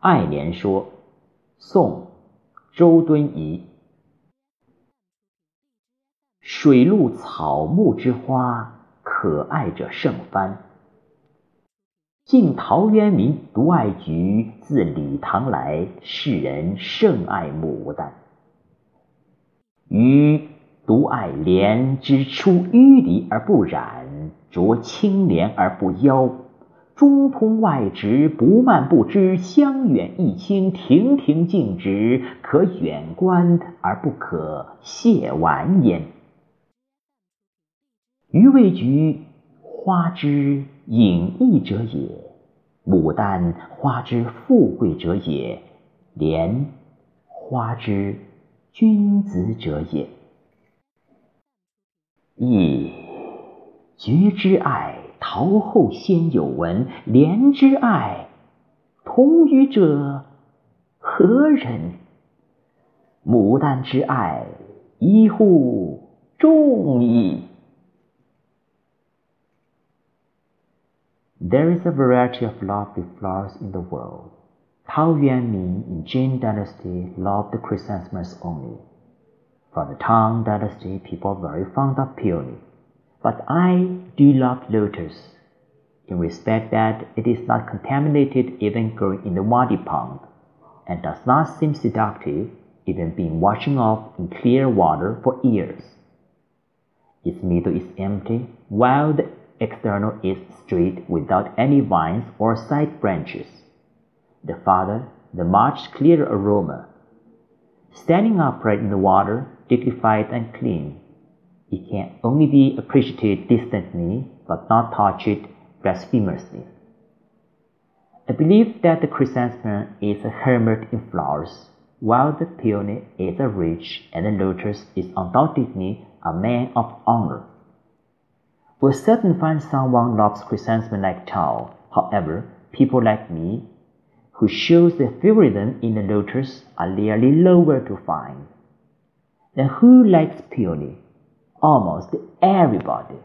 《爱莲说》宋·周敦颐。水陆草木之花，可爱者甚蕃。晋陶渊明独爱菊，自李唐来，世人甚爱牡丹。予独爱莲之出淤泥而不染，濯清涟而不妖。中通外直，不蔓不枝，香远益清，亭亭净植，可远观而不可亵玩焉。予谓菊，花之隐逸者也；牡丹，花之富贵者也；莲，花之君子者也。噫，菊之爱。朝后先有闻，怜之爱，同予者何人？牡丹之爱，一乎众矣。There is a variety of lovely flowers in the world. Tao Yuanming in Jin Dynasty loved chrysanthemums only. From the Tang Dynasty, people were very fond of peony. But I do love lotus, in respect that it is not contaminated even growing in the muddy pond, and does not seem seductive even being washing off in clear water for years. Its middle is empty, while the external is straight without any vines or side branches. The father, the much clearer aroma. Standing upright in the water, dignified and clean, it can only be appreciated distantly, but not touched blasphemously. I believe that the chrysanthemum is a hermit in flowers, while the peony is a rich and the lotus is undoubtedly a man of honor. We'll certainly find someone loves chrysanthemum like Tao. However, people like me, who shows the favoritism in the lotus, are nearly lower to find. Then who likes peony? almost everybody